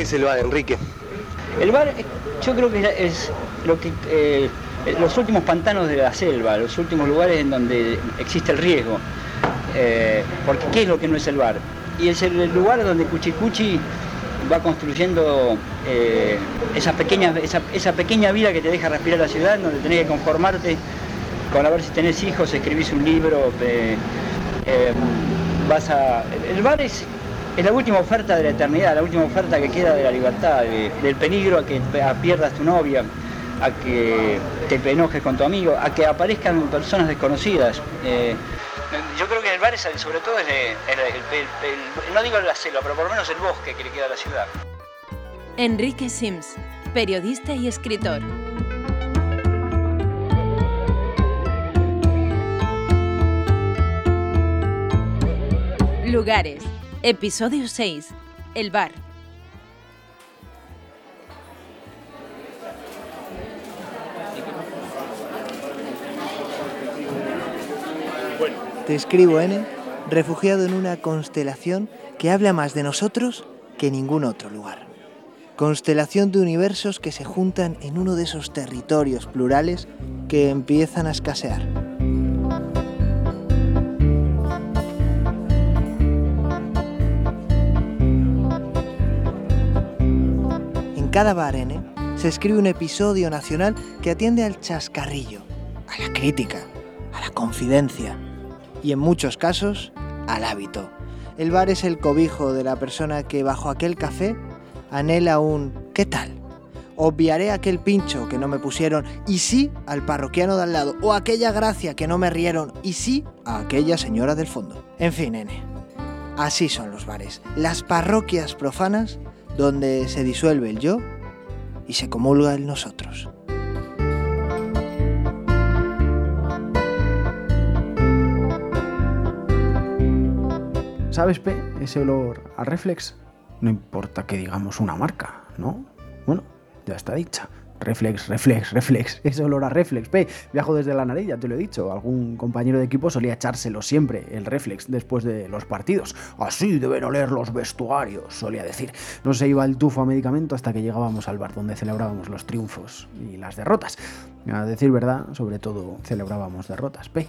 es el bar, Enrique? El bar, eh, yo creo que es lo que eh, los últimos pantanos de la selva, los últimos lugares en donde existe el riesgo. Eh, porque ¿qué es lo que no es el bar? Y es el lugar donde Cuchicuchi va construyendo esa, pequeña, esa, pequeña vida que te deja respirar la ciudad, donde tenés que conformarte con a ver si tenés hijos, escribís un libro, vas a... El bar es es la última oferta de la eternidad, la última oferta que queda de la libertad, del peligro a que pierdas tu novia, a que te enojes con tu amigo, a que aparezcan personas desconocidas. Eh, yo creo que el bar es, sobre todo es el, no digo la selva, pero por lo menos el bosque que le queda a la ciudad. Enrique Sims, periodista y escritor. Lugares Episodio 6. El bar. Te escribo, N, refugiado en una constelación que habla más de nosotros que ningún otro lugar. Constelación de universos que se juntan en uno de esos territorios plurales que empiezan a escasear. Cada bar N se escribe un episodio nacional que atiende al chascarrillo, a la crítica, a la confidencia y en muchos casos al hábito. El bar es el cobijo de la persona que bajo aquel café anhela un ¿qué tal? Obviaré aquel pincho que no me pusieron y sí al parroquiano de al lado o aquella gracia que no me rieron y sí a aquella señora del fondo. En fin, N. Así son los bares, las parroquias profanas donde se disuelve el yo y se comulga el nosotros. ¿Sabes, P? Ese olor a reflex, no importa que digamos una marca, ¿no? Bueno, ya está dicha. Reflex, reflex, reflex. Ese olor a reflex. P. Viajo desde la nariz, ya te lo he dicho. Algún compañero de equipo solía echárselo siempre, el reflex, después de los partidos. Así deben oler los vestuarios, solía decir. No se iba el tufo a medicamento hasta que llegábamos al bar donde celebrábamos los triunfos y las derrotas. A decir verdad, sobre todo celebrábamos derrotas. P.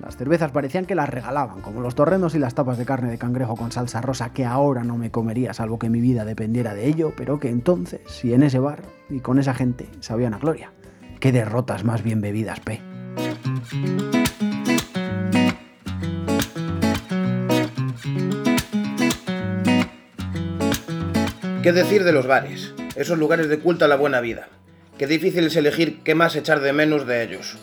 Las cervezas parecían que las regalaban, como los torrenos y las tapas de carne de cangrejo con salsa rosa que ahora no me comería salvo que mi vida dependiera de ello, pero que entonces, y en ese bar y con esa gente, sabían a gloria. Qué derrotas más bien bebidas, P. ¿Qué decir de los bares? Esos lugares de culto a la buena vida. Qué difícil es elegir qué más echar de menos de ellos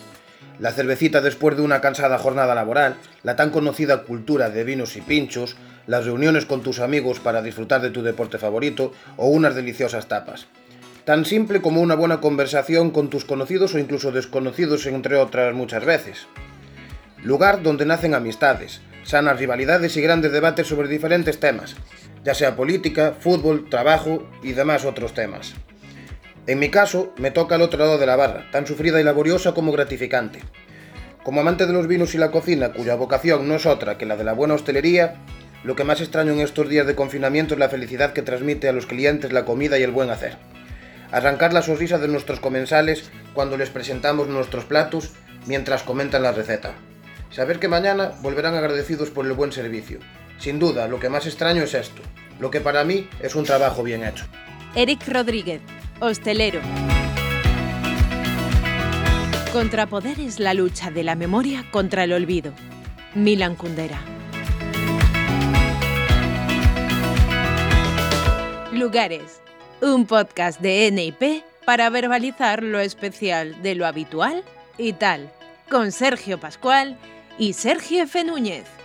la cervecita después de una cansada jornada laboral, la tan conocida cultura de vinos y pinchos, las reuniones con tus amigos para disfrutar de tu deporte favorito o unas deliciosas tapas. Tan simple como una buena conversación con tus conocidos o incluso desconocidos entre otras muchas veces. Lugar donde nacen amistades, sanas rivalidades y grandes debates sobre diferentes temas, ya sea política, fútbol, trabajo y demás otros temas. En mi caso, me toca al otro lado de la barra, tan sufrida y laboriosa como gratificante. Como amante de los vinos y la cocina, cuya vocación no es otra que la de la buena hostelería, lo que más extraño en estos días de confinamiento es la felicidad que transmite a los clientes la comida y el buen hacer. Arrancar la sonrisa de nuestros comensales cuando les presentamos nuestros platos mientras comentan la receta. Saber que mañana volverán agradecidos por el buen servicio. Sin duda, lo que más extraño es esto, lo que para mí es un trabajo bien hecho. Eric Rodríguez, Hostelero. Contrapoder es la lucha de la memoria contra el olvido. Milan Kundera. Lugares. Un podcast de NIP para verbalizar lo especial de lo habitual y tal. Con Sergio Pascual y Sergio F. Núñez.